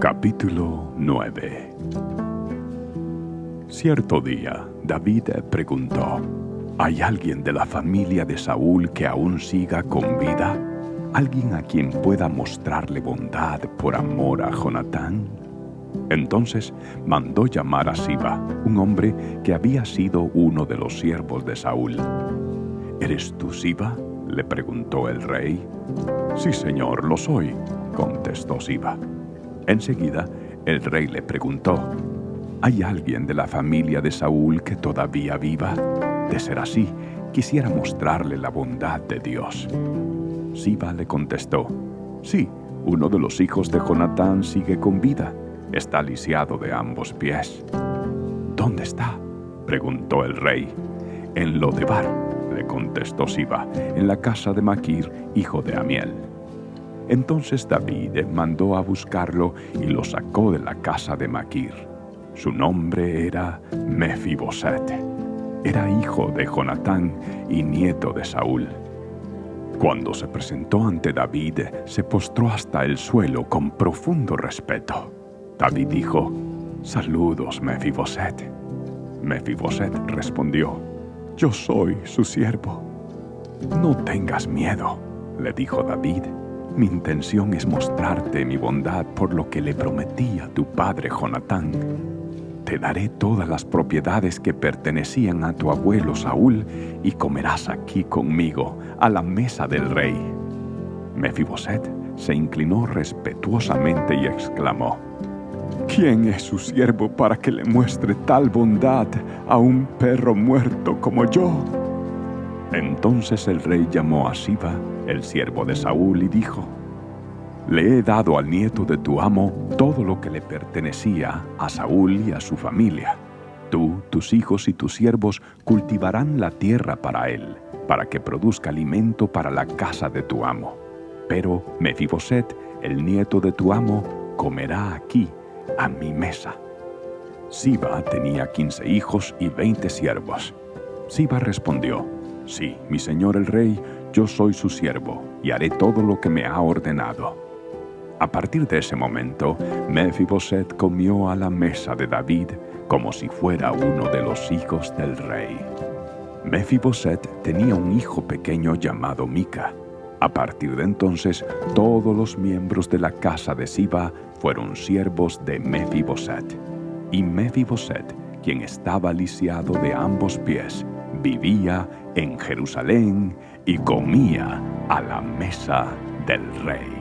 Capítulo 9 Cierto día, David preguntó, ¿hay alguien de la familia de Saúl que aún siga con vida? ¿Alguien a quien pueda mostrarle bondad por amor a Jonatán? Entonces mandó llamar a Siba, un hombre que había sido uno de los siervos de Saúl. ¿Eres tú Siba? le preguntó el rey. Sí, señor, lo soy, contestó Siba. Enseguida, el rey le preguntó, ¿hay alguien de la familia de Saúl que todavía viva? De ser así, quisiera mostrarle la bondad de Dios. Siba le contestó, sí, uno de los hijos de Jonatán sigue con vida, está lisiado de ambos pies. ¿Dónde está? preguntó el rey. En Lodebar, le contestó Siba, en la casa de Maquir, hijo de Amiel. Entonces David mandó a buscarlo y lo sacó de la casa de Maquir. Su nombre era Mefiboset. Era hijo de Jonatán y nieto de Saúl. Cuando se presentó ante David, se postró hasta el suelo con profundo respeto. David dijo, Saludos, Mefiboset. Mefiboset respondió, Yo soy su siervo. No tengas miedo, le dijo David. Mi intención es mostrarte mi bondad por lo que le prometí a tu padre Jonatán. Te daré todas las propiedades que pertenecían a tu abuelo Saúl y comerás aquí conmigo a la mesa del rey. Mefiboset se inclinó respetuosamente y exclamó, ¿Quién es su siervo para que le muestre tal bondad a un perro muerto como yo? Entonces el rey llamó a Siba, el siervo de Saúl, y dijo, Le he dado al nieto de tu amo todo lo que le pertenecía a Saúl y a su familia. Tú, tus hijos y tus siervos cultivarán la tierra para él, para que produzca alimento para la casa de tu amo. Pero Mefiboset, el nieto de tu amo, comerá aquí, a mi mesa. Siba tenía quince hijos y veinte siervos. Siba respondió, Sí, mi señor el rey, yo soy su siervo, y haré todo lo que me ha ordenado. A partir de ese momento, Mefiboset comió a la mesa de David como si fuera uno de los hijos del rey. Mefiboset tenía un hijo pequeño llamado Mica. A partir de entonces, todos los miembros de la casa de Siba fueron siervos de Mefiboset. Y Mefiboset, quien estaba lisiado de ambos pies, vivía en Jerusalén y comía a la mesa del rey.